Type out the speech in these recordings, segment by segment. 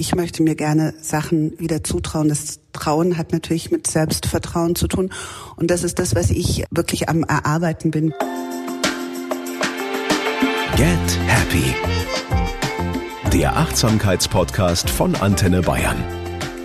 ich möchte mir gerne Sachen wieder zutrauen. Das Trauen hat natürlich mit Selbstvertrauen zu tun. Und das ist das, was ich wirklich am Erarbeiten bin. Get Happy. Der Achtsamkeitspodcast von Antenne Bayern.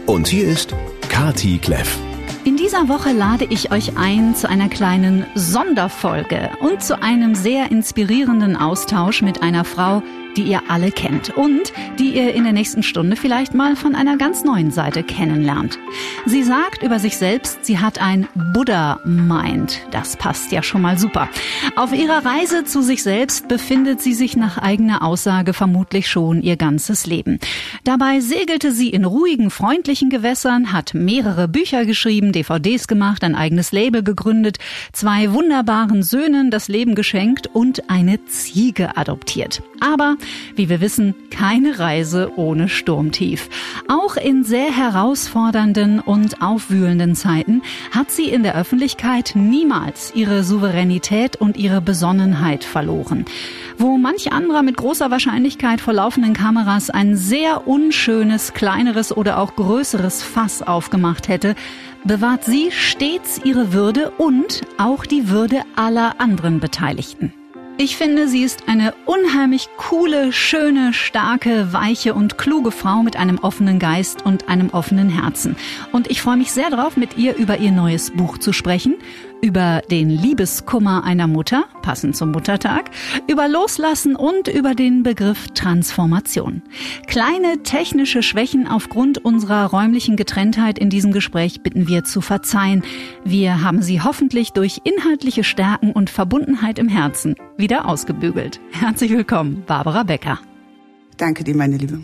Und hier ist Kati Kleff. In dieser Woche lade ich euch ein zu einer kleinen Sonderfolge und zu einem sehr inspirierenden Austausch mit einer Frau, die ihr alle kennt und die ihr in der nächsten Stunde vielleicht mal von einer ganz neuen Seite kennenlernt. Sie sagt über sich selbst, sie hat ein Buddha-Mind. Das passt ja schon mal super. Auf ihrer Reise zu sich selbst befindet sie sich nach eigener Aussage vermutlich schon ihr ganzes Leben. Dabei segelte sie in ruhigen, freundlichen Gewässern, hat mehrere Bücher geschrieben, DVDs gemacht, ein eigenes Label gegründet, zwei wunderbaren Söhnen das Leben geschenkt und eine Ziege adoptiert. Aber wie wir wissen, keine Reise ohne Sturmtief. Auch in sehr herausfordernden und aufwühlenden Zeiten hat sie in der Öffentlichkeit niemals ihre Souveränität und ihre Besonnenheit verloren. Wo manch anderer mit großer Wahrscheinlichkeit vor laufenden Kameras ein sehr unschönes, kleineres oder auch größeres Fass aufgemacht hätte, bewahrt sie stets ihre Würde und auch die Würde aller anderen Beteiligten. Ich finde, sie ist eine unheimlich coole, schöne, starke, weiche und kluge Frau mit einem offenen Geist und einem offenen Herzen. Und ich freue mich sehr darauf, mit ihr über ihr neues Buch zu sprechen, über den Liebeskummer einer Mutter, passend zum Muttertag, über Loslassen und über den Begriff Transformation. Kleine technische Schwächen aufgrund unserer räumlichen Getrenntheit in diesem Gespräch bitten wir zu verzeihen. Wir haben sie hoffentlich durch inhaltliche Stärken und Verbundenheit im Herzen wieder ausgebügelt. Herzlich willkommen, Barbara Becker. Danke dir, meine Liebe.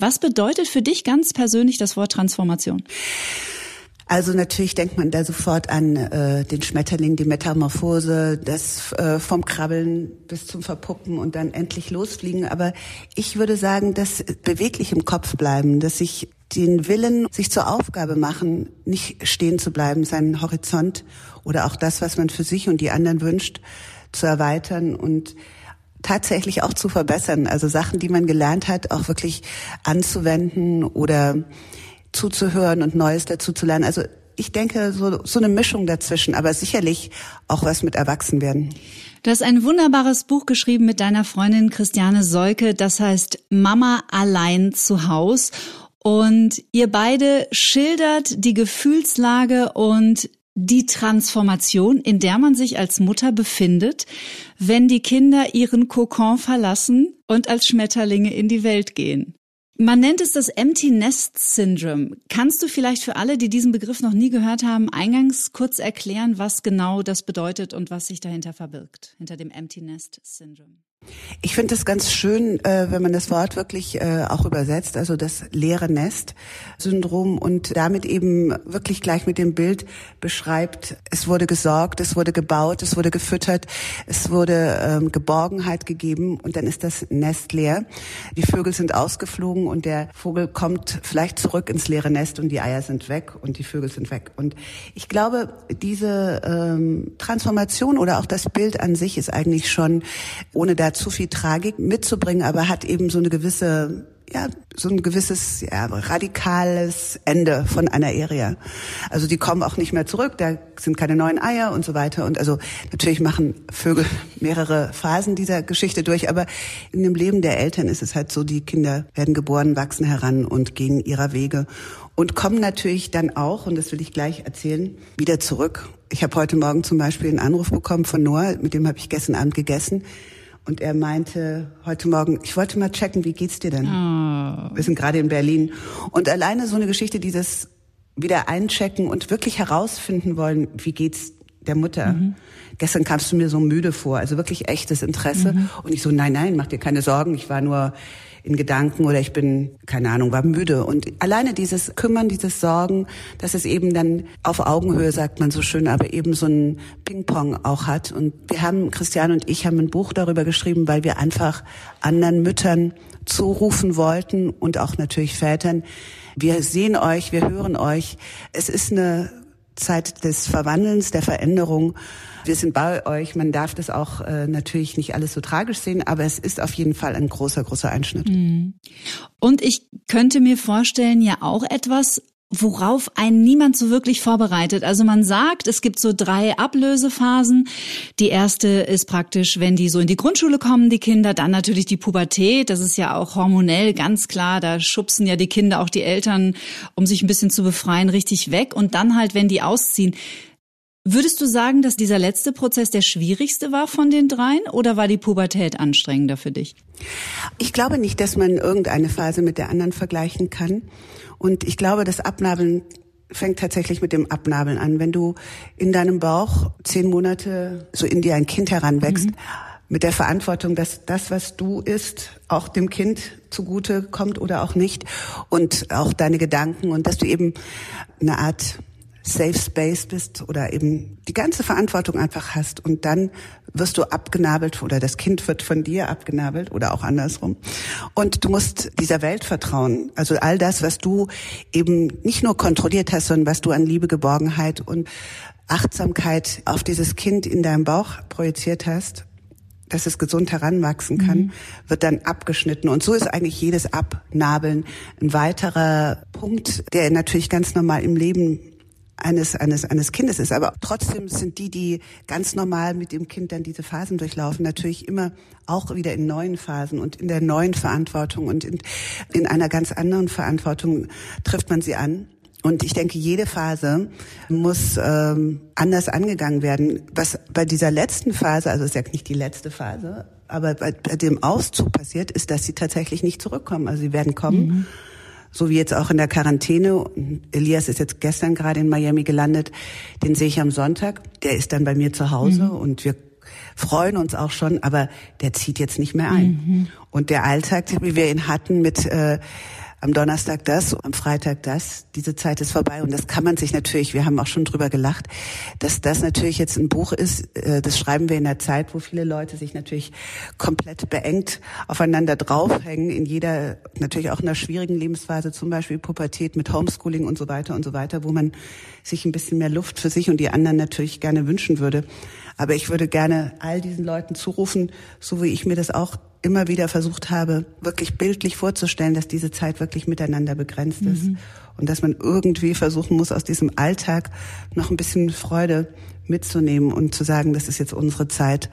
Was bedeutet für dich ganz persönlich das Wort Transformation? Also natürlich denkt man da sofort an äh, den Schmetterling, die Metamorphose, das äh, vom Krabbeln bis zum Verpuppen und dann endlich losfliegen. Aber ich würde sagen, das beweglich im Kopf bleiben, dass sich den Willen, sich zur Aufgabe machen, nicht stehen zu bleiben, seinen Horizont oder auch das, was man für sich und die anderen wünscht, zu erweitern und tatsächlich auch zu verbessern. Also Sachen, die man gelernt hat, auch wirklich anzuwenden oder zuzuhören und Neues dazu zu lernen. Also ich denke, so, so eine Mischung dazwischen, aber sicherlich auch was mit Erwachsenwerden. Du hast ein wunderbares Buch geschrieben mit deiner Freundin Christiane Seuke, das heißt Mama allein zu Haus. Und ihr beide schildert die Gefühlslage und die Transformation, in der man sich als Mutter befindet, wenn die Kinder ihren Kokon verlassen und als Schmetterlinge in die Welt gehen. Man nennt es das Empty Nest Syndrome. Kannst du vielleicht für alle, die diesen Begriff noch nie gehört haben, eingangs kurz erklären, was genau das bedeutet und was sich dahinter verbirgt, hinter dem Empty Nest Syndrome? Ich finde es ganz schön, äh, wenn man das Wort wirklich äh, auch übersetzt, also das leere Nest-Syndrom und damit eben wirklich gleich mit dem Bild beschreibt, es wurde gesorgt, es wurde gebaut, es wurde gefüttert, es wurde ähm, Geborgenheit gegeben und dann ist das Nest leer. Die Vögel sind ausgeflogen und der Vogel kommt vielleicht zurück ins leere Nest und die Eier sind weg und die Vögel sind weg. Und ich glaube, diese ähm, Transformation oder auch das Bild an sich ist eigentlich schon, ohne da zu viel Tragik mitzubringen, aber hat eben so eine gewisse ja, so ein gewisses ja, radikales Ende von einer Area. Also die kommen auch nicht mehr zurück, da sind keine neuen Eier und so weiter. Und also natürlich machen Vögel mehrere Phasen dieser Geschichte durch, aber in dem Leben der Eltern ist es halt so, die Kinder werden geboren, wachsen heran und gehen ihrer Wege und kommen natürlich dann auch, und das will ich gleich erzählen, wieder zurück. Ich habe heute Morgen zum Beispiel einen Anruf bekommen von Noah, mit dem habe ich gestern Abend gegessen und er meinte heute Morgen, ich wollte mal checken, wie geht's dir denn? Oh. Wir sind gerade in Berlin. Und alleine so eine Geschichte, dieses wieder einchecken und wirklich herausfinden wollen, wie geht's der Mutter. Mhm. Gestern kamst du mir so müde vor, also wirklich echtes Interesse. Mhm. Und ich so, nein, nein, mach dir keine Sorgen. Ich war nur in Gedanken oder ich bin, keine Ahnung, war müde. Und alleine dieses Kümmern, dieses Sorgen, dass es eben dann auf Augenhöhe, sagt man so schön, aber eben so ein Ping-Pong auch hat. Und wir haben, Christian und ich haben ein Buch darüber geschrieben, weil wir einfach anderen Müttern zurufen wollten und auch natürlich Vätern. Wir sehen euch, wir hören euch. Es ist eine Zeit des Verwandelns, der Veränderung. Wir sind bei euch. Man darf das auch äh, natürlich nicht alles so tragisch sehen, aber es ist auf jeden Fall ein großer, großer Einschnitt. Mhm. Und ich könnte mir vorstellen, ja auch etwas, worauf einen niemand so wirklich vorbereitet. Also man sagt, es gibt so drei Ablösephasen. Die erste ist praktisch, wenn die so in die Grundschule kommen, die Kinder, dann natürlich die Pubertät. Das ist ja auch hormonell ganz klar. Da schubsen ja die Kinder auch die Eltern, um sich ein bisschen zu befreien, richtig weg. Und dann halt, wenn die ausziehen. Würdest du sagen, dass dieser letzte Prozess der schwierigste war von den dreien oder war die Pubertät anstrengender für dich? Ich glaube nicht, dass man irgendeine Phase mit der anderen vergleichen kann. Und ich glaube, das Abnabeln fängt tatsächlich mit dem Abnabeln an. Wenn du in deinem Bauch zehn Monate so in dir ein Kind heranwächst, mhm. mit der Verantwortung, dass das, was du isst, auch dem Kind zugute kommt oder auch nicht und auch deine Gedanken und dass du eben eine Art Safe Space bist oder eben die ganze Verantwortung einfach hast und dann wirst du abgenabelt oder das Kind wird von dir abgenabelt oder auch andersrum. Und du musst dieser Welt vertrauen. Also all das, was du eben nicht nur kontrolliert hast, sondern was du an Liebe, Geborgenheit und Achtsamkeit auf dieses Kind in deinem Bauch projiziert hast, dass es gesund heranwachsen kann, mhm. wird dann abgeschnitten. Und so ist eigentlich jedes Abnabeln ein weiterer Punkt, der natürlich ganz normal im Leben eines, eines, eines Kindes ist. Aber trotzdem sind die, die ganz normal mit dem Kind dann diese Phasen durchlaufen, natürlich immer auch wieder in neuen Phasen und in der neuen Verantwortung und in, in einer ganz anderen Verantwortung trifft man sie an. Und ich denke, jede Phase muss ähm, anders angegangen werden. Was bei dieser letzten Phase, also ist ja nicht die letzte Phase, aber bei, bei dem Auszug passiert, ist, dass sie tatsächlich nicht zurückkommen. Also sie werden kommen. Mhm so wie jetzt auch in der Quarantäne. Elias ist jetzt gestern gerade in Miami gelandet. Den sehe ich am Sonntag. Der ist dann bei mir zu Hause mhm. und wir freuen uns auch schon, aber der zieht jetzt nicht mehr ein. Mhm. Und der Alltag, wie wir ihn hatten mit äh, am Donnerstag das, am Freitag das. Diese Zeit ist vorbei und das kann man sich natürlich, wir haben auch schon drüber gelacht, dass das natürlich jetzt ein Buch ist, äh, das schreiben wir in der Zeit, wo viele Leute sich natürlich komplett beengt aufeinander draufhängen, in jeder, natürlich auch in einer schwierigen Lebensphase, zum Beispiel Pubertät mit Homeschooling und so weiter und so weiter, wo man sich ein bisschen mehr Luft für sich und die anderen natürlich gerne wünschen würde. Aber ich würde gerne all diesen Leuten zurufen, so wie ich mir das auch immer wieder versucht habe, wirklich bildlich vorzustellen, dass diese Zeit wirklich miteinander begrenzt ist mhm. und dass man irgendwie versuchen muss, aus diesem Alltag noch ein bisschen Freude mitzunehmen und zu sagen, das ist jetzt unsere Zeit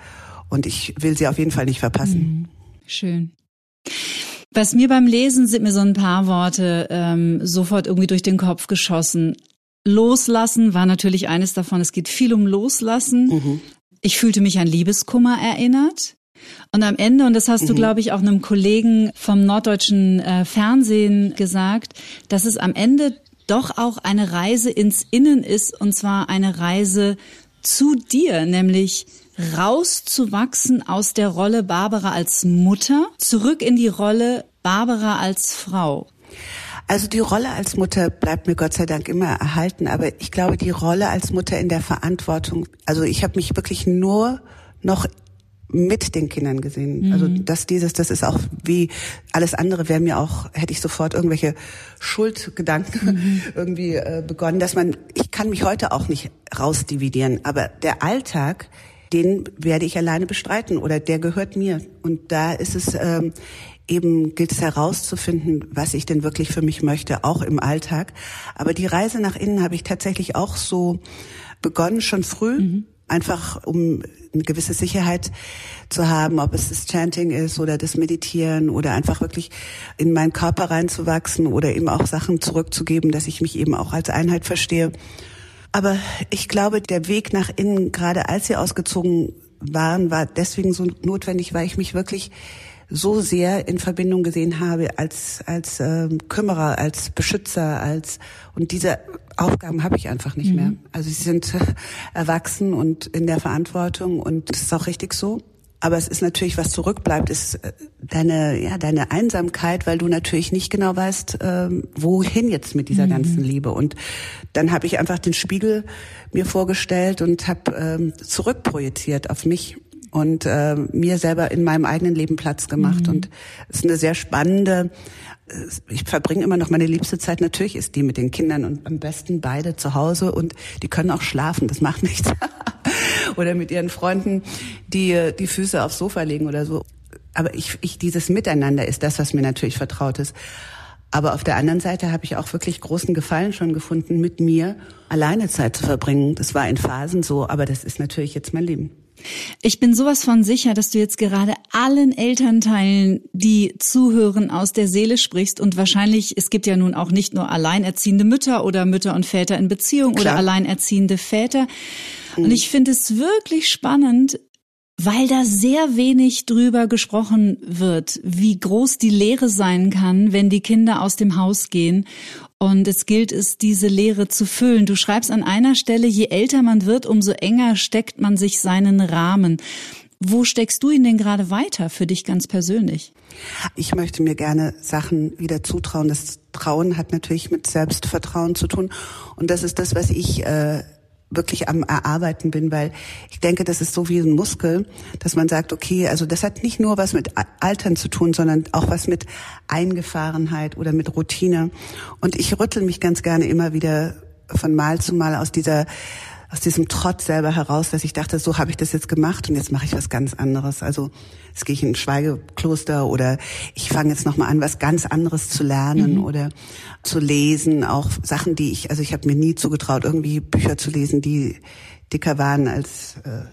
und ich will sie auf jeden Fall nicht verpassen. Mhm. Schön. Was mir beim Lesen sind mir so ein paar Worte ähm, sofort irgendwie durch den Kopf geschossen. Loslassen war natürlich eines davon. Es geht viel um Loslassen. Mhm. Ich fühlte mich an Liebeskummer erinnert. Und am Ende, und das hast mhm. du, glaube ich, auch einem Kollegen vom norddeutschen äh, Fernsehen gesagt, dass es am Ende doch auch eine Reise ins Innen ist, und zwar eine Reise zu dir, nämlich rauszuwachsen aus der Rolle Barbara als Mutter, zurück in die Rolle Barbara als Frau. Also die Rolle als Mutter bleibt mir Gott sei Dank immer erhalten, aber ich glaube, die Rolle als Mutter in der Verantwortung, also ich habe mich wirklich nur noch mit den Kindern gesehen. Mhm. Also das dieses, das ist auch wie alles andere wäre mir auch, hätte ich sofort irgendwelche Schuldgedanken mhm. irgendwie äh, begonnen, dass man, ich kann mich heute auch nicht rausdividieren, aber der Alltag, den werde ich alleine bestreiten oder der gehört mir. Und da ist es ähm, eben gilt es herauszufinden, was ich denn wirklich für mich möchte, auch im Alltag. Aber die Reise nach innen habe ich tatsächlich auch so begonnen, schon früh. Mhm einfach um eine gewisse Sicherheit zu haben, ob es das Chanting ist oder das Meditieren oder einfach wirklich in meinen Körper reinzuwachsen oder eben auch Sachen zurückzugeben, dass ich mich eben auch als Einheit verstehe. Aber ich glaube, der Weg nach innen, gerade als sie ausgezogen waren, war deswegen so notwendig, weil ich mich wirklich so sehr in Verbindung gesehen habe als als ähm, Kümmerer, als Beschützer, als und diese Aufgaben habe ich einfach nicht mhm. mehr. Also sie sind äh, erwachsen und in der Verantwortung und das ist auch richtig so. Aber es ist natürlich, was zurückbleibt, ist äh, deine, ja, deine Einsamkeit, weil du natürlich nicht genau weißt, ähm, wohin jetzt mit dieser mhm. ganzen Liebe. Und dann habe ich einfach den Spiegel mir vorgestellt und habe ähm, zurückprojiziert auf mich und äh, mir selber in meinem eigenen Leben Platz gemacht. Mhm. Und es ist eine sehr spannende, äh, ich verbringe immer noch meine liebste Zeit, natürlich ist die mit den Kindern und am besten beide zu Hause und die können auch schlafen, das macht nichts. oder mit ihren Freunden, die äh, die Füße aufs Sofa legen oder so. Aber ich, ich, dieses Miteinander ist das, was mir natürlich vertraut ist. Aber auf der anderen Seite habe ich auch wirklich großen Gefallen schon gefunden, mit mir alleine Zeit zu verbringen. Das war in Phasen so, aber das ist natürlich jetzt mein Leben. Ich bin sowas von sicher, dass du jetzt gerade allen Elternteilen, die zuhören, aus der Seele sprichst und wahrscheinlich, es gibt ja nun auch nicht nur alleinerziehende Mütter oder Mütter und Väter in Beziehung Klar. oder alleinerziehende Väter. Mhm. Und ich finde es wirklich spannend, weil da sehr wenig drüber gesprochen wird, wie groß die Lehre sein kann, wenn die Kinder aus dem Haus gehen. Und es gilt es, diese Lehre zu füllen. Du schreibst an einer Stelle, je älter man wird, umso enger steckt man sich seinen Rahmen. Wo steckst du ihn denn gerade weiter für dich ganz persönlich? Ich möchte mir gerne Sachen wieder zutrauen. Das Trauen hat natürlich mit Selbstvertrauen zu tun. Und das ist das, was ich äh, wirklich am Erarbeiten bin, weil ich denke, das ist so wie ein Muskel, dass man sagt, okay, also das hat nicht nur was mit Altern zu tun, sondern auch was mit Eingefahrenheit oder mit Routine. Und ich rüttel mich ganz gerne immer wieder von Mal zu Mal aus dieser aus diesem Trotz selber heraus, dass ich dachte, so habe ich das jetzt gemacht und jetzt mache ich was ganz anderes. Also jetzt gehe ich in ein Schweigekloster oder ich fange jetzt nochmal an, was ganz anderes zu lernen mhm. oder zu lesen, auch Sachen, die ich, also ich habe mir nie zugetraut, irgendwie Bücher zu lesen, die dicker waren als äh,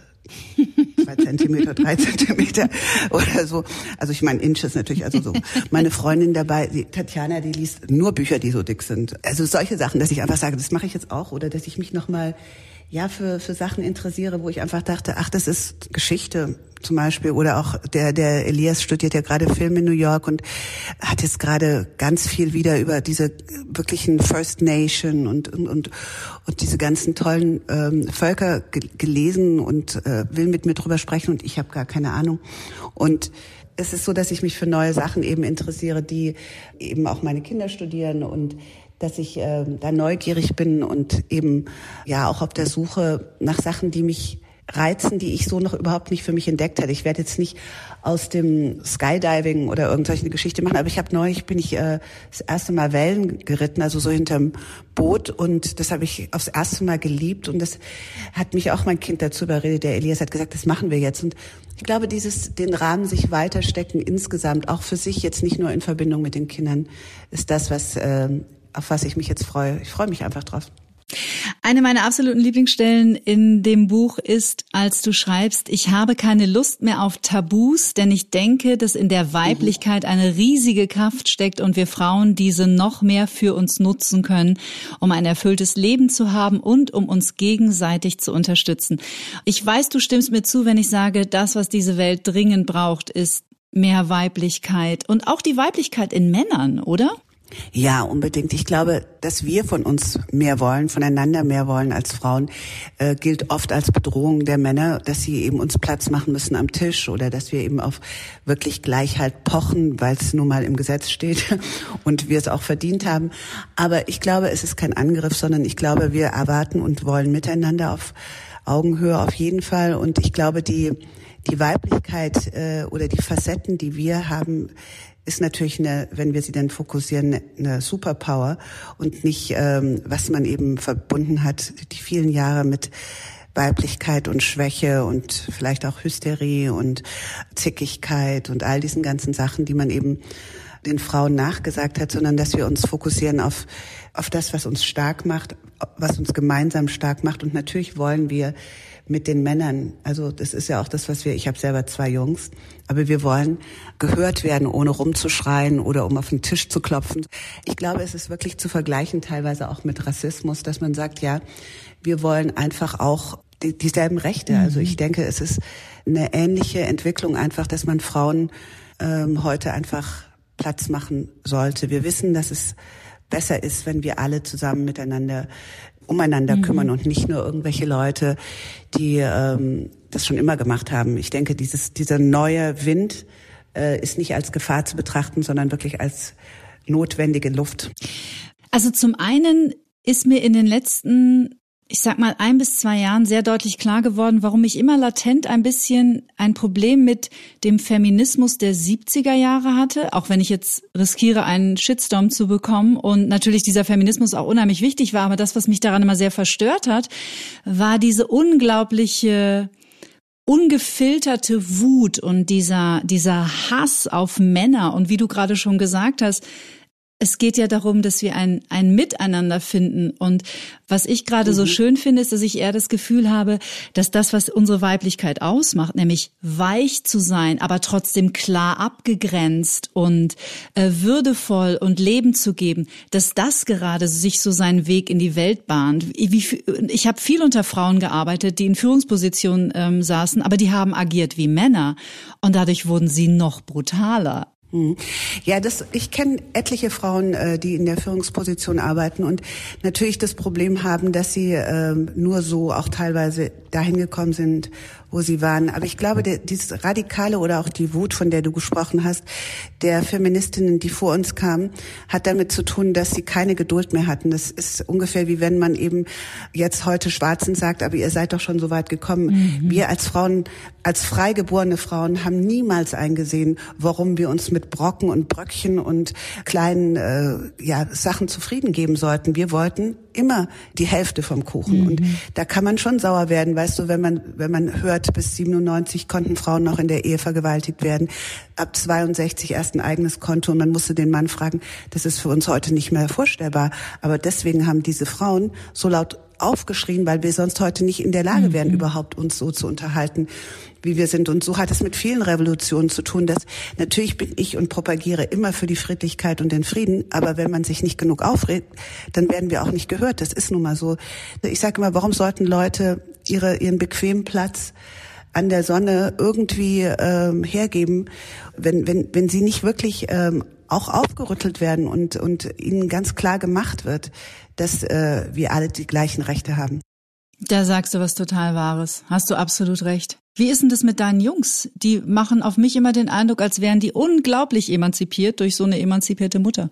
zwei Zentimeter, drei Zentimeter oder so. Also ich meine Inches natürlich, also so. Meine Freundin dabei, die Tatjana, die liest nur Bücher, die so dick sind. Also solche Sachen, dass ich einfach sage, das mache ich jetzt auch oder dass ich mich nochmal ja für, für Sachen interessiere, wo ich einfach dachte, ach, das ist Geschichte zum Beispiel. Oder auch der der Elias studiert ja gerade Film in New York und hat jetzt gerade ganz viel wieder über diese wirklichen First Nation und und und, und diese ganzen tollen ähm, Völker gelesen und äh, will mit mir drüber sprechen und ich habe gar keine Ahnung. Und es ist so, dass ich mich für neue Sachen eben interessiere, die eben auch meine Kinder studieren und dass ich äh, da neugierig bin und eben ja auch auf der Suche nach Sachen, die mich reizen, die ich so noch überhaupt nicht für mich entdeckt hätte. Ich werde jetzt nicht aus dem Skydiving oder irgendwelche Geschichte machen, aber ich habe neulich bin ich äh, das erste Mal Wellen geritten, also so hinterm Boot und das habe ich aufs erste Mal geliebt und das hat mich auch mein Kind dazu überredet. Der Elias hat gesagt, das machen wir jetzt und ich glaube, dieses den Rahmen sich weiterstecken insgesamt, auch für sich jetzt nicht nur in Verbindung mit den Kindern, ist das, was äh, auf was ich mich jetzt freue. Ich freue mich einfach drauf. Eine meiner absoluten Lieblingsstellen in dem Buch ist, als du schreibst, ich habe keine Lust mehr auf Tabus, denn ich denke, dass in der Weiblichkeit eine riesige Kraft steckt und wir Frauen diese noch mehr für uns nutzen können, um ein erfülltes Leben zu haben und um uns gegenseitig zu unterstützen. Ich weiß, du stimmst mir zu, wenn ich sage, das, was diese Welt dringend braucht, ist mehr Weiblichkeit und auch die Weiblichkeit in Männern, oder? Ja, unbedingt. Ich glaube, dass wir von uns mehr wollen, voneinander mehr wollen als Frauen, äh, gilt oft als Bedrohung der Männer, dass sie eben uns Platz machen müssen am Tisch oder dass wir eben auf wirklich Gleichheit pochen, weil es nun mal im Gesetz steht und wir es auch verdient haben. Aber ich glaube, es ist kein Angriff, sondern ich glaube, wir erwarten und wollen miteinander auf Augenhöhe auf jeden Fall. Und ich glaube, die die Weiblichkeit äh, oder die Facetten, die wir haben, ist natürlich eine, wenn wir sie dann fokussieren, eine Superpower und nicht, ähm, was man eben verbunden hat, die vielen Jahre mit Weiblichkeit und Schwäche und vielleicht auch Hysterie und Zickigkeit und all diesen ganzen Sachen, die man eben den Frauen nachgesagt hat, sondern dass wir uns fokussieren auf, auf das, was uns stark macht, was uns gemeinsam stark macht. Und natürlich wollen wir mit den Männern. Also das ist ja auch das, was wir, ich habe selber zwei Jungs, aber wir wollen gehört werden, ohne rumzuschreien oder um auf den Tisch zu klopfen. Ich glaube, es ist wirklich zu vergleichen teilweise auch mit Rassismus, dass man sagt, ja, wir wollen einfach auch die, dieselben Rechte. Also ich mhm. denke, es ist eine ähnliche Entwicklung einfach, dass man Frauen ähm, heute einfach Platz machen sollte. Wir wissen, dass es besser ist, wenn wir alle zusammen miteinander umeinander mhm. kümmern und nicht nur irgendwelche Leute, die ähm, das schon immer gemacht haben. Ich denke, dieses, dieser neue Wind äh, ist nicht als Gefahr zu betrachten, sondern wirklich als notwendige Luft. Also zum einen ist mir in den letzten ich sag mal, ein bis zwei Jahren sehr deutlich klar geworden, warum ich immer latent ein bisschen ein Problem mit dem Feminismus der 70er Jahre hatte, auch wenn ich jetzt riskiere, einen Shitstorm zu bekommen und natürlich dieser Feminismus auch unheimlich wichtig war, aber das, was mich daran immer sehr verstört hat, war diese unglaubliche ungefilterte Wut und dieser, dieser Hass auf Männer. Und wie du gerade schon gesagt hast, es geht ja darum, dass wir ein, ein Miteinander finden. Und was ich gerade mhm. so schön finde, ist, dass ich eher das Gefühl habe, dass das, was unsere Weiblichkeit ausmacht, nämlich weich zu sein, aber trotzdem klar abgegrenzt und äh, würdevoll und Leben zu geben, dass das gerade sich so seinen Weg in die Welt bahnt. Wie, ich habe viel unter Frauen gearbeitet, die in Führungspositionen ähm, saßen, aber die haben agiert wie Männer. Und dadurch wurden sie noch brutaler. Hm. Ja, das, ich kenne etliche Frauen, äh, die in der Führungsposition arbeiten und natürlich das Problem haben, dass sie äh, nur so auch teilweise dahin gekommen sind, wo sie waren. Aber ich glaube, der, dieses Radikale oder auch die Wut, von der du gesprochen hast, der Feministinnen, die vor uns kamen, hat damit zu tun, dass sie keine Geduld mehr hatten. Das ist ungefähr wie wenn man eben jetzt heute Schwarzen sagt, aber ihr seid doch schon so weit gekommen. Mhm. Wir als Frauen, als freigeborene Frauen haben niemals eingesehen, warum wir uns mit Brocken und Bröckchen und kleinen äh, ja, Sachen zufrieden geben sollten. Wir wollten immer die Hälfte vom Kuchen. Mhm. Und da kann man schon sauer werden, weißt du, wenn man, wenn man hört, bis 97 konnten Frauen noch in der Ehe vergewaltigt werden. Ab 62 erst ein eigenes Konto und man musste den Mann fragen, das ist für uns heute nicht mehr vorstellbar. Aber deswegen haben diese Frauen so laut aufgeschrien, weil wir sonst heute nicht in der Lage wären, mhm. überhaupt uns so zu unterhalten, wie wir sind. Und so hat es mit vielen Revolutionen zu tun, dass natürlich bin ich und propagiere immer für die Friedlichkeit und den Frieden, aber wenn man sich nicht genug aufregt, dann werden wir auch nicht gehört. Das ist nun mal so. Ich sage immer, warum sollten Leute ihre, ihren bequemen Platz an der Sonne irgendwie ähm, hergeben, wenn, wenn, wenn sie nicht wirklich ähm, auch aufgerüttelt werden und, und ihnen ganz klar gemacht wird, dass äh, wir alle die gleichen Rechte haben. Da sagst du was total Wahres. Hast du absolut recht. Wie ist denn das mit deinen Jungs? Die machen auf mich immer den Eindruck, als wären die unglaublich emanzipiert durch so eine emanzipierte Mutter.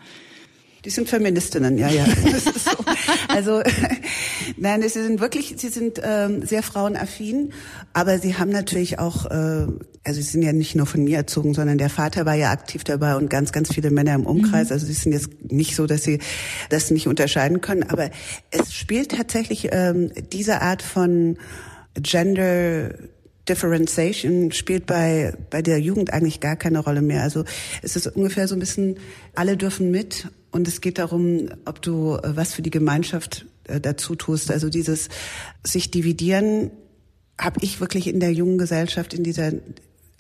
Die sind Feministinnen, ja, ja. So. Also nein, sie sind wirklich, sie sind ähm, sehr frauenaffin, aber sie haben natürlich auch, äh, also sie sind ja nicht nur von mir erzogen, sondern der Vater war ja aktiv dabei und ganz, ganz viele Männer im Umkreis. Mhm. Also sie sind jetzt nicht so, dass sie das nicht unterscheiden können, aber es spielt tatsächlich ähm, diese Art von Gender Differentiation spielt bei, bei der Jugend eigentlich gar keine Rolle mehr. Also es ist ungefähr so ein bisschen, alle dürfen mit und es geht darum, ob du äh, was für die Gemeinschaft äh, dazu tust. Also dieses sich dividieren habe ich wirklich in der jungen Gesellschaft, in dieser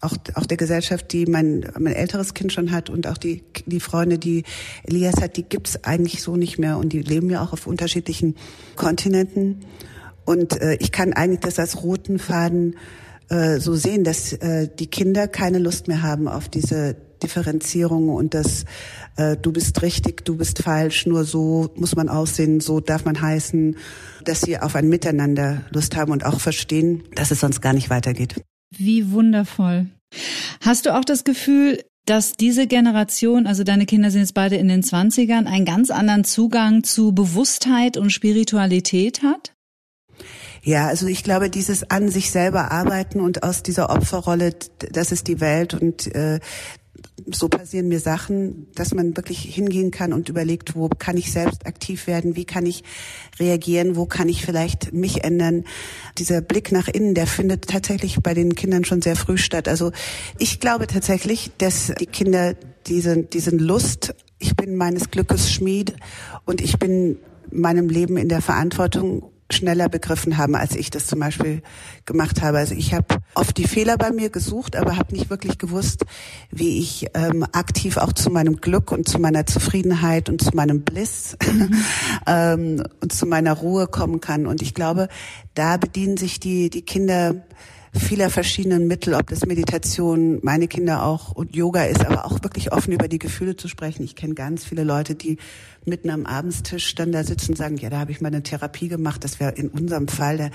auch, auch der Gesellschaft, die mein, mein älteres Kind schon hat und auch die, die Freunde, die Elias hat, die gibt's eigentlich so nicht mehr und die leben ja auch auf unterschiedlichen Kontinenten. Und äh, ich kann eigentlich das als roten Faden äh, so sehen, dass äh, die Kinder keine Lust mehr haben auf diese Differenzierung und das äh, du bist richtig, du bist falsch, nur so muss man aussehen, so darf man heißen, dass sie auf ein Miteinander Lust haben und auch verstehen, dass es sonst gar nicht weitergeht. Wie wundervoll. Hast du auch das Gefühl, dass diese Generation, also deine Kinder sind jetzt beide in den Zwanzigern, einen ganz anderen Zugang zu Bewusstheit und Spiritualität hat? Ja, also ich glaube, dieses an sich selber arbeiten und aus dieser Opferrolle, das ist die Welt und äh, so passieren mir Sachen, dass man wirklich hingehen kann und überlegt, wo kann ich selbst aktiv werden, wie kann ich reagieren, wo kann ich vielleicht mich ändern. Dieser Blick nach innen, der findet tatsächlich bei den Kindern schon sehr früh statt. Also ich glaube tatsächlich, dass die Kinder diesen, diesen Lust, ich bin meines Glückes Schmied und ich bin meinem Leben in der Verantwortung schneller begriffen haben, als ich das zum Beispiel gemacht habe. Also ich habe oft die Fehler bei mir gesucht, aber habe nicht wirklich gewusst, wie ich ähm, aktiv auch zu meinem Glück und zu meiner Zufriedenheit und zu meinem Bliss ähm, und zu meiner Ruhe kommen kann. Und ich glaube, da bedienen sich die, die Kinder vieler verschiedenen Mittel, ob das Meditation, meine Kinder auch und Yoga ist, aber auch wirklich offen über die Gefühle zu sprechen. Ich kenne ganz viele Leute, die mitten am Abendstisch dann da sitzen und sagen, ja, da habe ich mal eine Therapie gemacht. Das wäre in unserem Fall, der,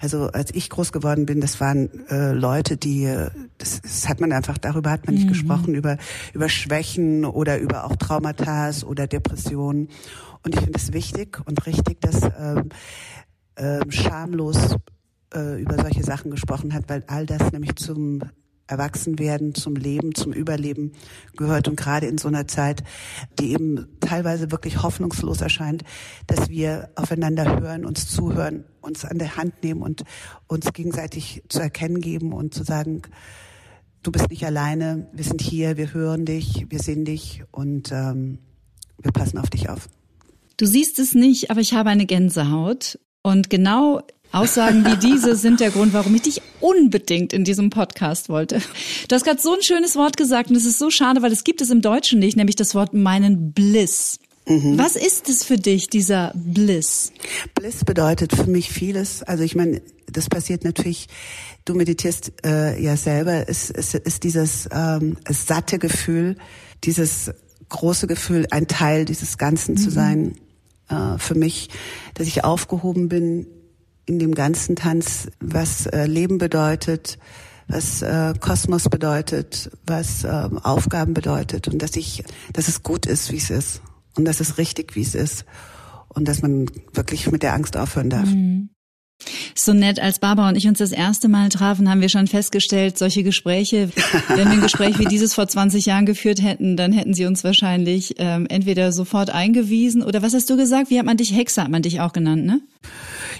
also als ich groß geworden bin, das waren äh, Leute, die, äh, das, das hat man einfach, darüber hat man nicht mhm. gesprochen, über, über Schwächen oder über auch Traumata oder Depressionen. Und ich finde es wichtig und richtig, dass äh, äh, schamlos äh, über solche Sachen gesprochen hat, weil all das nämlich zum Erwachsenwerden, zum Leben, zum Überleben gehört und gerade in so einer Zeit, die eben teilweise wirklich hoffnungslos erscheint, dass wir aufeinander hören, uns zuhören, uns an der Hand nehmen und uns gegenseitig zu erkennen geben und zu sagen, du bist nicht alleine, wir sind hier, wir hören dich, wir sehen dich und ähm, wir passen auf dich auf. Du siehst es nicht, aber ich habe eine Gänsehaut. Und genau Aussagen wie diese sind der Grund, warum ich dich unbedingt in diesem Podcast wollte. Du hast gerade so ein schönes Wort gesagt und es ist so schade, weil es gibt es im Deutschen nicht, nämlich das Wort meinen Bliss. Mhm. Was ist es für dich, dieser Bliss? Bliss bedeutet für mich vieles. Also ich meine, das passiert natürlich, du meditierst äh, ja selber, es, es ist dieses ähm, satte Gefühl, dieses große Gefühl, ein Teil dieses Ganzen mhm. zu sein. Äh, für mich, dass ich aufgehoben bin in dem ganzen Tanz, was äh, Leben bedeutet, was äh, Kosmos bedeutet, was äh, Aufgaben bedeutet und dass ich, dass es gut ist, wie es ist und dass es richtig, wie es ist und dass man wirklich mit der Angst aufhören darf. Mhm. So nett, als Barbara und ich uns das erste Mal trafen, haben wir schon festgestellt, solche Gespräche, wenn wir ein Gespräch wie dieses vor 20 Jahren geführt hätten, dann hätten sie uns wahrscheinlich ähm, entweder sofort eingewiesen oder was hast du gesagt? Wie hat man dich? Hexe hat man dich auch genannt, ne?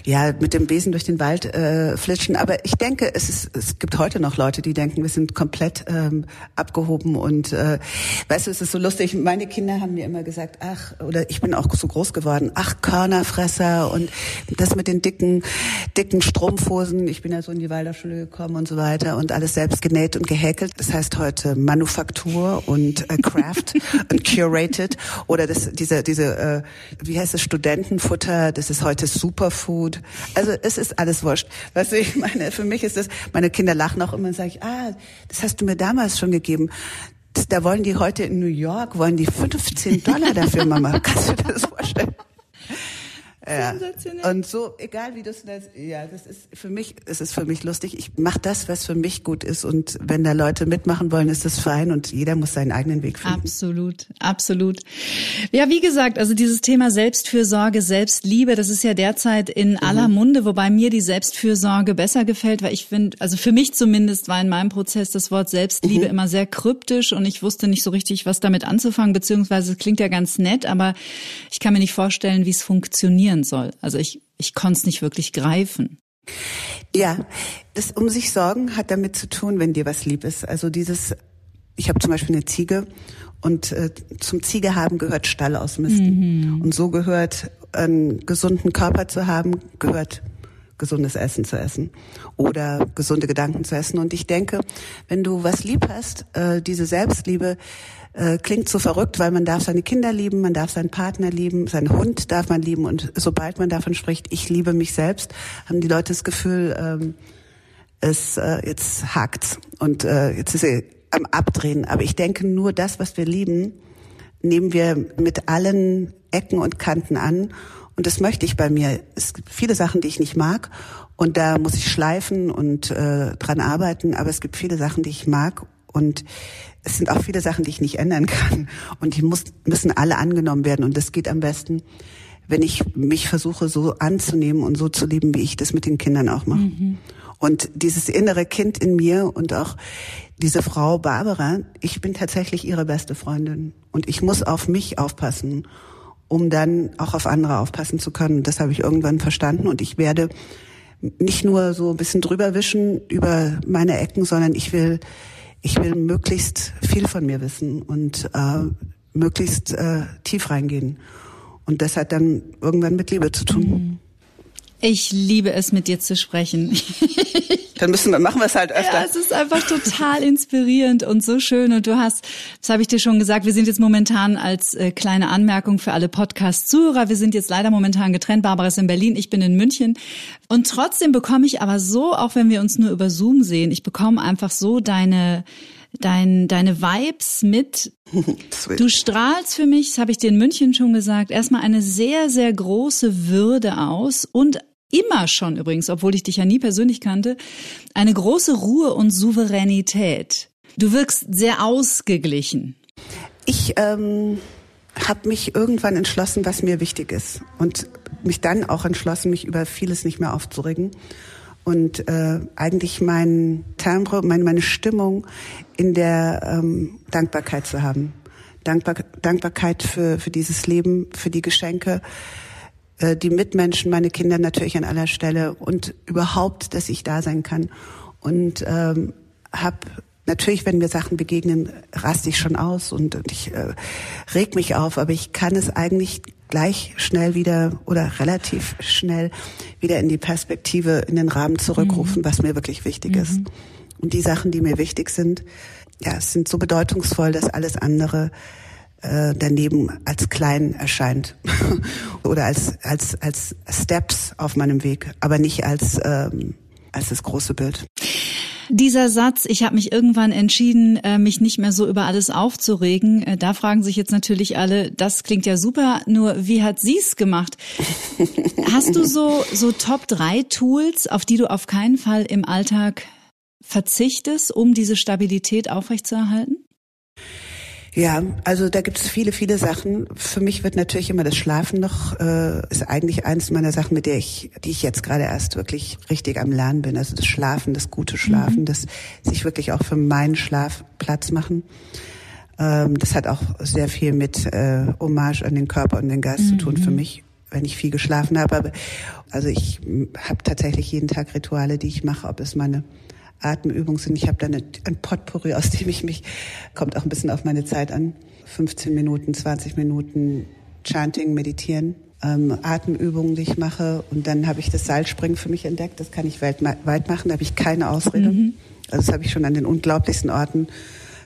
Ja, mit dem Besen durch den Wald äh, flitschen. Aber ich denke, es, ist, es gibt heute noch Leute, die denken, wir sind komplett ähm, abgehoben. Und äh, weißt du, es ist so lustig. Meine Kinder haben mir immer gesagt, ach, oder ich bin auch so groß geworden, ach, Körnerfresser und das mit den dicken, dicken Strumpfhosen. Ich bin ja so in die Waldorfschule gekommen und so weiter und alles selbst genäht und gehäkelt. Das heißt heute Manufaktur und äh, Craft und Curated. Oder das, diese, diese, äh, wie heißt es, Studentenfutter, das ist heute Superfood gut. Also es ist alles wurscht. Du, ich meine, für mich ist das, meine Kinder lachen auch immer und sage ich, ah, das hast du mir damals schon gegeben. Da wollen die heute in New York, wollen die 15 Dollar dafür, Mama. Kannst du dir das vorstellen? Ja. Und so, egal wie du es ja, das ist für mich, es ist für mich lustig. Ich mache das, was für mich gut ist. Und wenn da Leute mitmachen wollen, ist das fein und jeder muss seinen eigenen Weg finden. Absolut, absolut. Ja, wie gesagt, also dieses Thema Selbstfürsorge, Selbstliebe, das ist ja derzeit in mhm. aller Munde, wobei mir die Selbstfürsorge besser gefällt, weil ich finde, also für mich zumindest war in meinem Prozess das Wort Selbstliebe mhm. immer sehr kryptisch und ich wusste nicht so richtig, was damit anzufangen, beziehungsweise es klingt ja ganz nett, aber ich kann mir nicht vorstellen, wie es funktionieren passieren soll. Also ich, ich konnte es nicht wirklich greifen. Ja, das um sich sorgen hat damit zu tun, wenn dir was lieb ist. Also dieses, ich habe zum Beispiel eine Ziege und äh, zum Ziege haben gehört Stall ausmisten. Mhm. Und so gehört einen gesunden Körper zu haben, gehört gesundes Essen zu essen oder gesunde Gedanken zu essen. Und ich denke, wenn du was lieb hast, äh, diese Selbstliebe, äh, klingt so verrückt, weil man darf seine Kinder lieben, man darf seinen Partner lieben, seinen Hund darf man lieben und sobald man davon spricht, ich liebe mich selbst, haben die Leute das Gefühl, ähm, es äh, jetzt hakt's und äh, jetzt ist sie am Abdrehen. Aber ich denke, nur das, was wir lieben, nehmen wir mit allen Ecken und Kanten an. Und das möchte ich bei mir. Es gibt viele Sachen, die ich nicht mag. Und da muss ich schleifen und äh, dran arbeiten. Aber es gibt viele Sachen, die ich mag. Und es sind auch viele Sachen, die ich nicht ändern kann. Und die muss, müssen alle angenommen werden. Und das geht am besten, wenn ich mich versuche, so anzunehmen und so zu leben, wie ich das mit den Kindern auch mache. Mhm. Und dieses innere Kind in mir und auch diese Frau Barbara, ich bin tatsächlich ihre beste Freundin. Und ich muss auf mich aufpassen, um dann auch auf andere aufpassen zu können. Das habe ich irgendwann verstanden. Und ich werde nicht nur so ein bisschen drüber wischen über meine Ecken, sondern ich will ich will möglichst viel von mir wissen und äh, möglichst äh, tief reingehen. Und das hat dann irgendwann mit Liebe zu tun. Mhm. Ich liebe es, mit dir zu sprechen. Dann müssen wir, machen wir es halt öfter. Ja, es ist einfach total inspirierend und so schön. Und du hast, das habe ich dir schon gesagt, wir sind jetzt momentan als äh, kleine Anmerkung für alle Podcast-Zuhörer, wir sind jetzt leider momentan getrennt. Barbara ist in Berlin, ich bin in München. Und trotzdem bekomme ich aber so, auch wenn wir uns nur über Zoom sehen, ich bekomme einfach so deine dein, deine Vibes mit. du strahlst für mich, das habe ich dir in München schon gesagt, erstmal eine sehr, sehr große Würde aus und immer schon übrigens, obwohl ich dich ja nie persönlich kannte, eine große Ruhe und Souveränität. Du wirkst sehr ausgeglichen. Ich ähm, habe mich irgendwann entschlossen, was mir wichtig ist. Und mich dann auch entschlossen, mich über vieles nicht mehr aufzuregen und äh, eigentlich mein Timbre, mein, meine Stimmung in der ähm, Dankbarkeit zu haben. Dankbar, Dankbarkeit für, für dieses Leben, für die Geschenke, äh, die Mitmenschen, meine Kinder natürlich an aller Stelle und überhaupt, dass ich da sein kann. Und ähm, habe natürlich, wenn mir Sachen begegnen, raste ich schon aus und, und ich äh, reg mich auf, aber ich kann es eigentlich gleich schnell wieder oder relativ schnell wieder in die Perspektive, in den Rahmen zurückrufen, mhm. was mir wirklich wichtig mhm. ist. Und die Sachen, die mir wichtig sind, ja, sind so bedeutungsvoll, dass alles andere äh, daneben als klein erscheint oder als als als Steps auf meinem Weg, aber nicht als ähm, als das große Bild. Dieser Satz, ich habe mich irgendwann entschieden, äh, mich nicht mehr so über alles aufzuregen, äh, da fragen sich jetzt natürlich alle, das klingt ja super, nur wie hat sie's gemacht? Hast du so, so Top 3 Tools, auf die du auf keinen Fall im Alltag verzichtest, um diese Stabilität aufrechtzuerhalten? Ja, also da gibt es viele, viele Sachen. Für mich wird natürlich immer das Schlafen noch, äh, ist eigentlich eins meiner Sachen, mit der ich, die ich jetzt gerade erst wirklich richtig am Lernen bin. Also das Schlafen, das gute Schlafen, mhm. das sich wirklich auch für meinen Schlaf Platz machen. Ähm, das hat auch sehr viel mit äh, Hommage an den Körper und den Geist mhm. zu tun für mhm. mich wenn ich viel geschlafen habe. Aber also ich habe tatsächlich jeden Tag Rituale, die ich mache, ob es meine Atemübungen sind. Ich habe da eine, ein Potpourri, aus dem ich mich, kommt auch ein bisschen auf meine Zeit an, 15 Minuten, 20 Minuten Chanting, Meditieren, ähm, Atemübungen, die ich mache. Und dann habe ich das Seilspringen für mich entdeckt. Das kann ich weltweit machen, da habe ich keine Ausrede. Mhm. Also das habe ich schon an den unglaublichsten Orten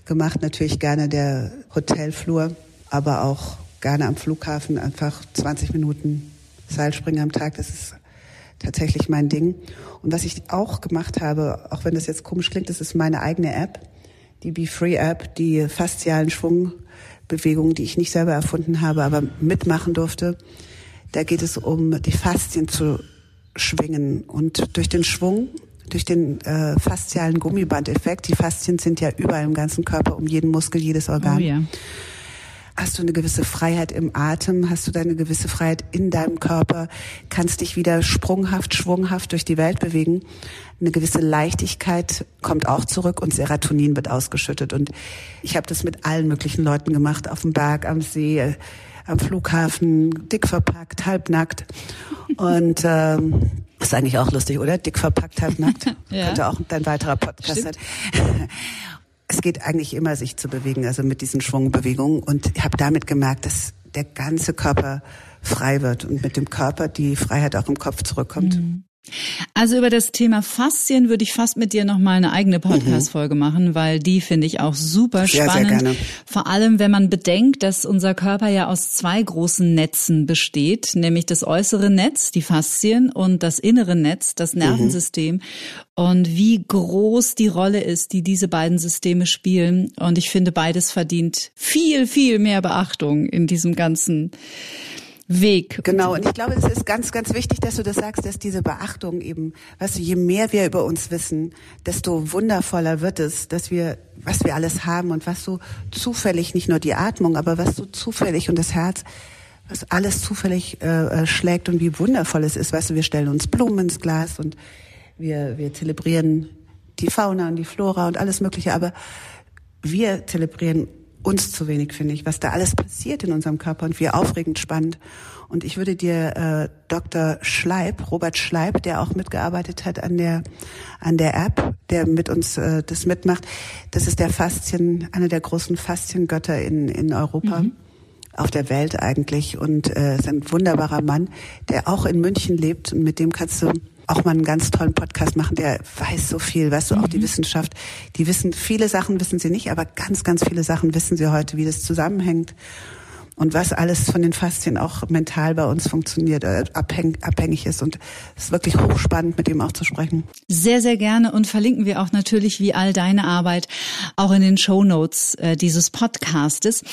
gemacht. Natürlich gerne der Hotelflur, aber auch gerne am Flughafen einfach 20 Minuten Seilspringen am Tag. Das ist tatsächlich mein Ding. Und was ich auch gemacht habe, auch wenn das jetzt komisch klingt, das ist meine eigene App, die Be Free App, die faszialen Schwungbewegungen, die ich nicht selber erfunden habe, aber mitmachen durfte. Da geht es um die Faszien zu schwingen und durch den Schwung durch den äh, faszialen Gummibandeffekt. Die Faszien sind ja überall im ganzen Körper, um jeden Muskel, jedes Organ. Oh, ja hast du eine gewisse Freiheit im Atem, hast du deine gewisse Freiheit in deinem Körper, kannst dich wieder sprunghaft, schwunghaft durch die Welt bewegen. Eine gewisse Leichtigkeit kommt auch zurück und Serotonin wird ausgeschüttet. Und ich habe das mit allen möglichen Leuten gemacht, auf dem Berg, am See, am Flughafen, dick verpackt, halbnackt. Und ähm, ist eigentlich auch lustig, oder? Dick verpackt, halbnackt. ja. Könnte auch dein weiterer Podcast sein es geht eigentlich immer, sich zu bewegen, also mit diesen Schwungbewegungen. Und ich habe damit gemerkt, dass der ganze Körper frei wird und mit dem Körper die Freiheit auch im Kopf zurückkommt. Mhm. Also über das Thema Faszien würde ich fast mit dir noch mal eine eigene Podcast-Folge machen, weil die finde ich auch super spannend. Sehr, sehr gerne. Vor allem, wenn man bedenkt, dass unser Körper ja aus zwei großen Netzen besteht, nämlich das äußere Netz, die Faszien, und das innere Netz, das Nervensystem. Mhm. Und wie groß die Rolle ist, die diese beiden Systeme spielen. Und ich finde, beides verdient viel, viel mehr Beachtung in diesem ganzen Weg. Genau, und ich glaube, es ist ganz, ganz wichtig, dass du das sagst, dass diese Beachtung eben, weißt du, je mehr wir über uns wissen, desto wundervoller wird es, dass wir, was wir alles haben und was so zufällig, nicht nur die Atmung, aber was so zufällig und das Herz, was alles zufällig äh, äh schlägt und wie wundervoll es ist. Weißt du, wir stellen uns Blumen ins Glas und wir, wir zelebrieren die Fauna und die Flora und alles Mögliche, aber wir zelebrieren uns zu wenig, finde ich, was da alles passiert in unserem Körper und wie aufregend spannend. Und ich würde dir äh, Dr. Schleib, Robert Schleib, der auch mitgearbeitet hat an der an der App, der mit uns äh, das mitmacht, das ist der Faszien, einer der großen Fasziengötter in in Europa. Mhm. Auf der Welt eigentlich und äh, ist ein wunderbarer Mann, der auch in München lebt und mit dem kannst du auch mal einen ganz tollen Podcast machen, der weiß so viel, weißt du, auch die mhm. Wissenschaft, die wissen, viele Sachen wissen sie nicht, aber ganz, ganz viele Sachen wissen sie heute, wie das zusammenhängt und was alles von den Faszien auch mental bei uns funktioniert, äh, abhängig, abhängig ist. Und es ist wirklich hochspannend, mit ihm auch zu sprechen. Sehr, sehr gerne und verlinken wir auch natürlich wie all deine Arbeit auch in den Show Notes äh, dieses Podcastes.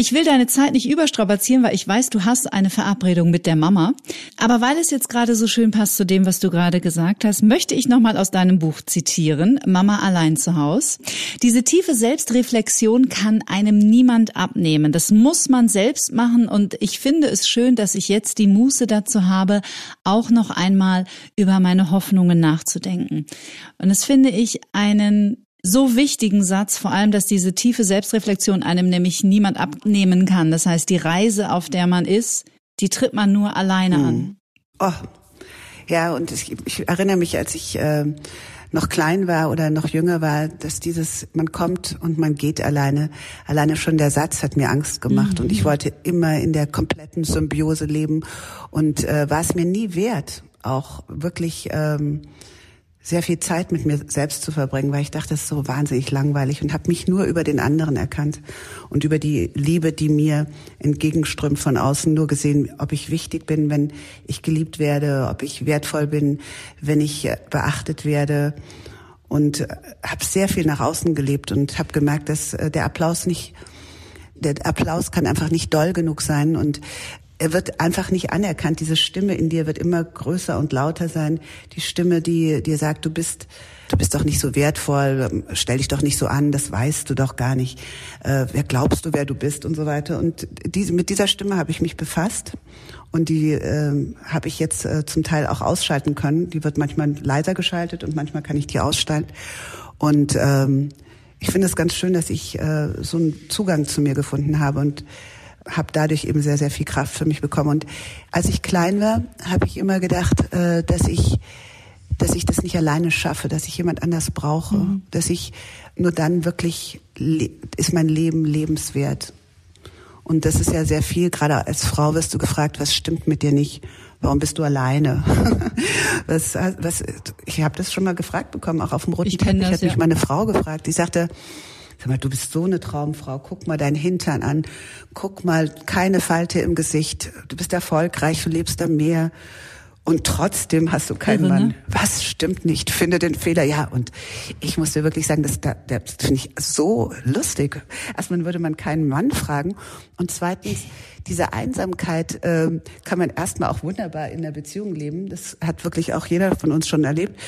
Ich will deine Zeit nicht überstrapazieren, weil ich weiß, du hast eine Verabredung mit der Mama. Aber weil es jetzt gerade so schön passt zu dem, was du gerade gesagt hast, möchte ich nochmal aus deinem Buch zitieren, Mama allein zu Haus. Diese tiefe Selbstreflexion kann einem niemand abnehmen. Das muss man selbst machen und ich finde es schön, dass ich jetzt die Muße dazu habe, auch noch einmal über meine Hoffnungen nachzudenken. Und das finde ich einen so wichtigen Satz, vor allem, dass diese tiefe Selbstreflexion einem nämlich niemand abnehmen kann. Das heißt, die Reise, auf der man ist, die tritt man nur alleine mhm. an. Oh. Ja, und ich, ich erinnere mich, als ich äh, noch klein war oder noch jünger war, dass dieses, man kommt und man geht alleine. Alleine schon der Satz hat mir Angst gemacht mhm. und ich wollte immer in der kompletten Symbiose leben und äh, war es mir nie wert, auch wirklich ähm, sehr viel Zeit mit mir selbst zu verbringen, weil ich dachte, das ist so wahnsinnig langweilig und habe mich nur über den anderen erkannt und über die Liebe, die mir entgegenströmt von außen, nur gesehen, ob ich wichtig bin, wenn ich geliebt werde, ob ich wertvoll bin, wenn ich äh, beachtet werde und äh, habe sehr viel nach außen gelebt und habe gemerkt, dass äh, der Applaus nicht der Applaus kann einfach nicht doll genug sein und er wird einfach nicht anerkannt. Diese Stimme in dir wird immer größer und lauter sein. Die Stimme, die dir sagt, du bist, du bist doch nicht so wertvoll, stell dich doch nicht so an, das weißt du doch gar nicht. Äh, wer glaubst du, wer du bist und so weiter. Und diese, mit dieser Stimme habe ich mich befasst und die äh, habe ich jetzt äh, zum Teil auch ausschalten können. Die wird manchmal leiser geschaltet und manchmal kann ich die ausschalten. Und ähm, ich finde es ganz schön, dass ich äh, so einen Zugang zu mir gefunden habe und habe dadurch eben sehr, sehr viel Kraft für mich bekommen. Und als ich klein war, habe ich immer gedacht, äh, dass ich dass ich das nicht alleine schaffe, dass ich jemand anders brauche, mhm. dass ich nur dann wirklich ist mein Leben lebenswert. Und das ist ja sehr viel, gerade als Frau wirst du gefragt, was stimmt mit dir nicht? Warum bist du alleine? was, was, ich habe das schon mal gefragt bekommen, auch auf dem roten ich Teppich hat ja. mich meine Frau gefragt. Die sagte, Sag mal, du bist so eine Traumfrau. Guck mal deinen Hintern an. Guck mal, keine Falte im Gesicht. Du bist erfolgreich, du lebst am Meer. Und trotzdem hast du keinen Irre, Mann. Ne? Was stimmt nicht? Finde den Fehler. Ja, und ich muss dir wirklich sagen, das, das finde ich so lustig. Erstmal würde man keinen Mann fragen. Und zweitens, diese Einsamkeit äh, kann man erstmal auch wunderbar in der Beziehung leben. Das hat wirklich auch jeder von uns schon erlebt.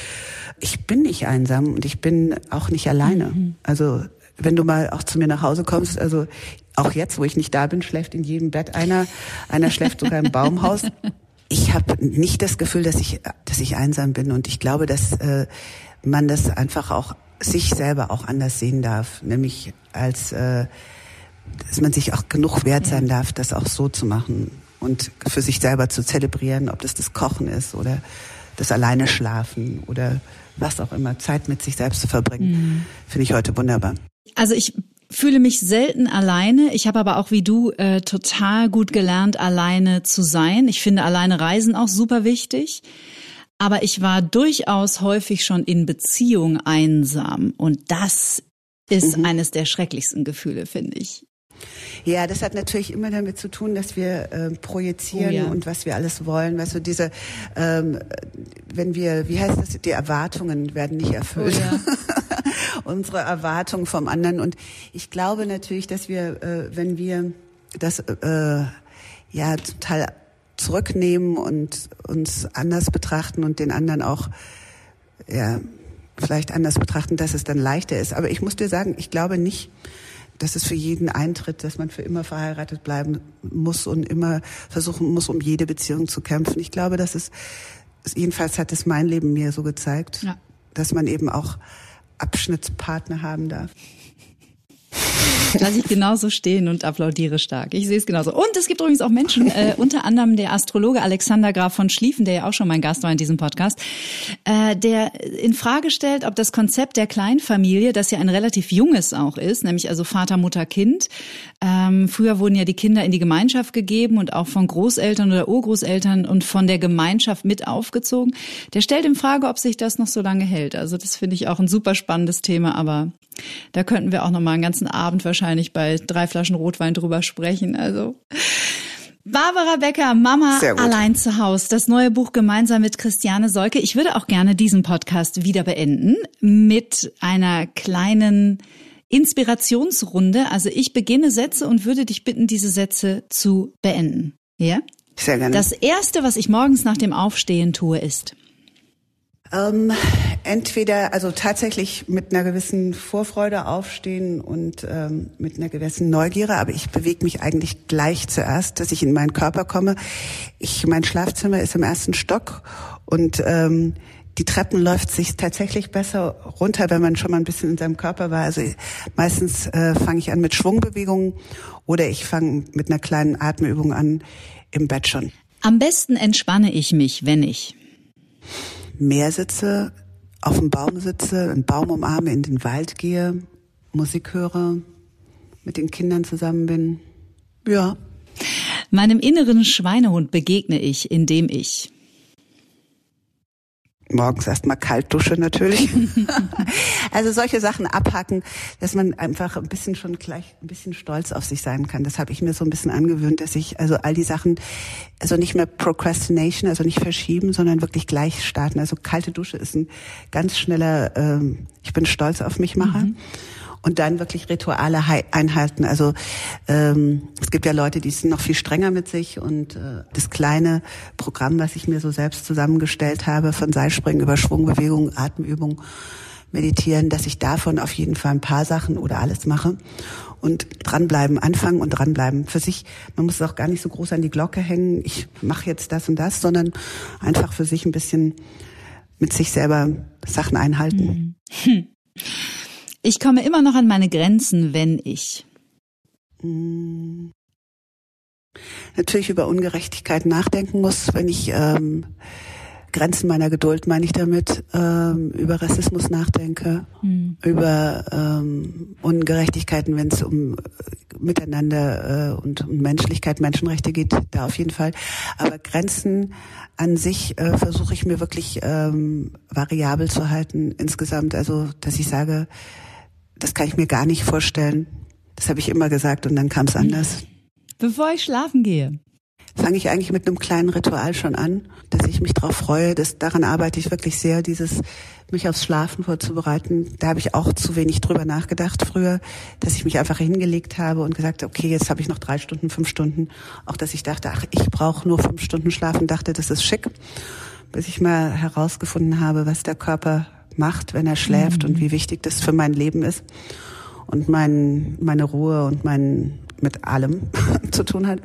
Ich bin nicht einsam und ich bin auch nicht alleine. Mhm. Also wenn du mal auch zu mir nach Hause kommst, also auch jetzt, wo ich nicht da bin, schläft in jedem Bett einer, einer schläft sogar im Baumhaus. Ich habe nicht das Gefühl, dass ich, dass ich einsam bin und ich glaube, dass äh, man das einfach auch sich selber auch anders sehen darf, nämlich als äh, dass man sich auch genug wert sein darf, das auch so zu machen und für sich selber zu zelebrieren, ob das das Kochen ist oder das alleine schlafen oder was auch immer, Zeit mit sich selbst zu verbringen, mhm. finde ich heute wunderbar. Also ich fühle mich selten alleine. Ich habe aber auch wie du äh, total gut gelernt, alleine zu sein. Ich finde alleine Reisen auch super wichtig. Aber ich war durchaus häufig schon in Beziehung einsam. Und das ist mhm. eines der schrecklichsten Gefühle, finde ich. Ja, das hat natürlich immer damit zu tun, dass wir äh, projizieren oh, ja. und was wir alles wollen. Weißt du, diese, ähm, wenn wir, wie heißt das, die Erwartungen werden nicht erfüllt. Oh, ja. Unsere Erwartungen vom anderen. Und ich glaube natürlich, dass wir, äh, wenn wir das äh, ja total zurücknehmen und uns anders betrachten und den anderen auch ja vielleicht anders betrachten, dass es dann leichter ist. Aber ich muss dir sagen, ich glaube nicht, dass es für jeden eintritt, dass man für immer verheiratet bleiben muss und immer versuchen muss, um jede Beziehung zu kämpfen. Ich glaube, dass es, jedenfalls hat es mein Leben mir so gezeigt, ja. dass man eben auch Abschnittspartner haben darf. Lass ich genauso stehen und applaudiere stark. Ich sehe es genauso. Und es gibt übrigens auch Menschen, äh, unter anderem der Astrologe Alexander Graf von Schlieffen, der ja auch schon mein Gast war in diesem Podcast, äh, der in Frage stellt, ob das Konzept der Kleinfamilie, das ja ein relativ junges auch ist, nämlich also Vater, Mutter, Kind. Ähm, früher wurden ja die Kinder in die Gemeinschaft gegeben und auch von Großeltern oder Urgroßeltern und von der Gemeinschaft mit aufgezogen. Der stellt in Frage, ob sich das noch so lange hält. Also das finde ich auch ein super spannendes Thema, aber da könnten wir auch noch mal einen ganzen Abend wahrscheinlich bei drei Flaschen Rotwein drüber sprechen. Also Barbara Becker, Mama allein zu Hause. Das neue Buch gemeinsam mit Christiane Solke. Ich würde auch gerne diesen Podcast wieder beenden mit einer kleinen Inspirationsrunde. Also ich beginne Sätze und würde dich bitten, diese Sätze zu beenden. Ja? Sehr gerne. Das erste, was ich morgens nach dem Aufstehen tue, ist. Ähm, entweder, also tatsächlich mit einer gewissen Vorfreude aufstehen und ähm, mit einer gewissen Neugierde, aber ich bewege mich eigentlich gleich zuerst, dass ich in meinen Körper komme. Ich, mein Schlafzimmer ist im ersten Stock und ähm, die Treppen läuft sich tatsächlich besser runter, wenn man schon mal ein bisschen in seinem Körper war. Also meistens äh, fange ich an mit Schwungbewegungen oder ich fange mit einer kleinen Atemübung an im Bett schon. Am besten entspanne ich mich, wenn ich Meer sitze, auf dem Baum sitze, einen Baum umarme, in den Wald gehe, Musik höre, mit den Kindern zusammen bin. Ja. Meinem inneren Schweinehund begegne ich, indem ich morgens erstmal kalt dusche natürlich. also solche Sachen abhacken, dass man einfach ein bisschen schon gleich ein bisschen stolz auf sich sein kann. Das habe ich mir so ein bisschen angewöhnt, dass ich also all die Sachen also nicht mehr Procrastination, also nicht verschieben, sondern wirklich gleich starten. Also kalte Dusche ist ein ganz schneller ähm, ich bin stolz auf mich mache. Mhm und dann wirklich Rituale einhalten. Also ähm, es gibt ja Leute, die sind noch viel strenger mit sich und äh, das kleine Programm, was ich mir so selbst zusammengestellt habe, von Seilspringen über Schwungbewegung, Atemübung, Meditieren, dass ich davon auf jeden Fall ein paar Sachen oder alles mache und dranbleiben, anfangen und dranbleiben. Für sich, man muss es auch gar nicht so groß an die Glocke hängen, ich mache jetzt das und das, sondern einfach für sich ein bisschen mit sich selber Sachen einhalten. Hm. Ich komme immer noch an meine Grenzen, wenn ich. Hm. Natürlich über Ungerechtigkeit nachdenken muss, wenn ich ähm, Grenzen meiner Geduld meine ich damit, ähm, über Rassismus nachdenke, mhm. über ähm, Ungerechtigkeiten, wenn es um äh, Miteinander äh, und um Menschlichkeit, Menschenrechte geht, da auf jeden Fall. Aber Grenzen an sich äh, versuche ich mir wirklich ähm, variabel zu halten insgesamt. Also, dass ich sage, das kann ich mir gar nicht vorstellen. Das habe ich immer gesagt und dann kam es anders. Bevor ich schlafen gehe. Fange ich eigentlich mit einem kleinen Ritual schon an, dass ich mich darauf freue. Das, daran arbeite ich wirklich sehr, dieses mich aufs Schlafen vorzubereiten. Da habe ich auch zu wenig drüber nachgedacht früher, dass ich mich einfach hingelegt habe und gesagt, okay, jetzt habe ich noch drei Stunden, fünf Stunden. Auch dass ich dachte, ach, ich brauche nur fünf Stunden schlafen, dachte, das ist schick. Bis ich mal herausgefunden habe, was der Körper macht, wenn er schläft mhm. und wie wichtig das für mein Leben ist und mein, meine Ruhe und mein mit allem zu tun hat.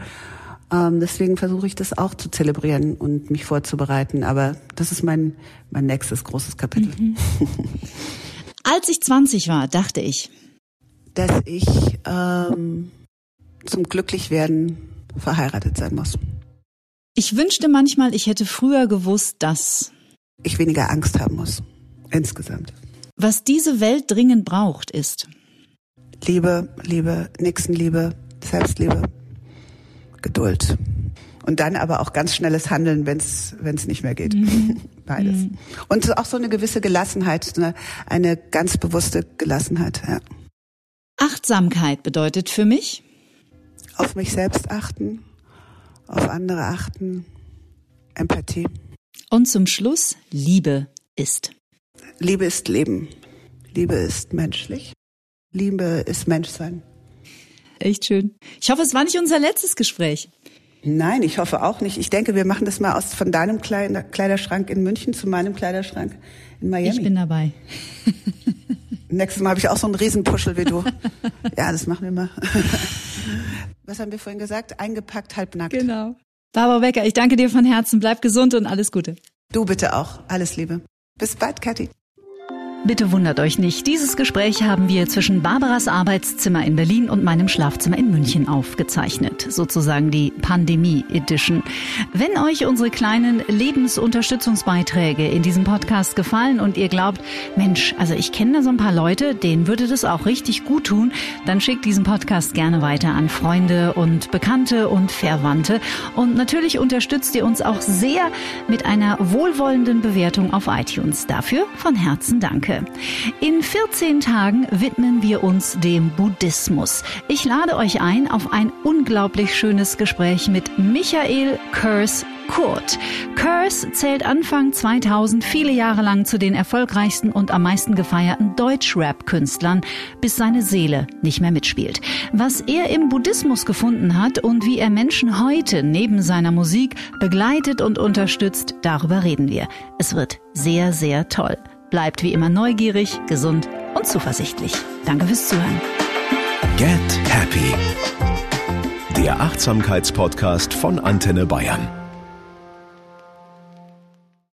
Ähm, deswegen versuche ich das auch zu zelebrieren und mich vorzubereiten. Aber das ist mein, mein nächstes großes Kapitel. Mhm. Als ich 20 war, dachte ich, dass ich ähm, zum Glücklichwerden verheiratet sein muss. Ich wünschte manchmal, ich hätte früher gewusst, dass ich weniger Angst haben muss insgesamt. Was diese Welt dringend braucht, ist Liebe, Liebe, Nächstenliebe, Selbstliebe, Geduld. Und dann aber auch ganz schnelles Handeln, wenn es nicht mehr geht. Mhm. Beides. Mhm. Und auch so eine gewisse Gelassenheit, eine, eine ganz bewusste Gelassenheit. Ja. Achtsamkeit bedeutet für mich? Auf mich selbst achten, auf andere achten, Empathie. Und zum Schluss Liebe ist. Liebe ist Leben. Liebe ist menschlich. Liebe ist Menschsein. Echt schön. Ich hoffe, es war nicht unser letztes Gespräch. Nein, ich hoffe auch nicht. Ich denke, wir machen das mal aus von deinem Kleiderschrank in München zu meinem Kleiderschrank in Miami. Ich bin dabei. Nächstes Mal habe ich auch so einen Riesenpuschel wie du. Ja, das machen wir mal. Was haben wir vorhin gesagt? Eingepackt, halbnackt. Genau. Barbara Becker, ich danke dir von Herzen. Bleib gesund und alles Gute. Du bitte auch. Alles Liebe. Bis bald, Kathi. Bitte wundert euch nicht, dieses Gespräch haben wir zwischen Barbaras Arbeitszimmer in Berlin und meinem Schlafzimmer in München aufgezeichnet, sozusagen die Pandemie Edition. Wenn euch unsere kleinen Lebensunterstützungsbeiträge in diesem Podcast gefallen und ihr glaubt, Mensch, also ich kenne da so ein paar Leute, denen würde das auch richtig gut tun, dann schickt diesen Podcast gerne weiter an Freunde und Bekannte und Verwandte und natürlich unterstützt ihr uns auch sehr mit einer wohlwollenden Bewertung auf iTunes. Dafür von Herzen danke. In 14 Tagen widmen wir uns dem Buddhismus. Ich lade euch ein auf ein unglaublich schönes Gespräch mit Michael Kurs Kurt. Curse zählt Anfang 2000 viele Jahre lang zu den erfolgreichsten und am meisten gefeierten Deutschrap-Künstlern, bis seine Seele nicht mehr mitspielt. Was er im Buddhismus gefunden hat und wie er Menschen heute neben seiner Musik begleitet und unterstützt, darüber reden wir. Es wird sehr, sehr toll. Bleibt wie immer neugierig, gesund und zuversichtlich. Danke fürs Zuhören. Get Happy. Der Achtsamkeitspodcast von Antenne Bayern.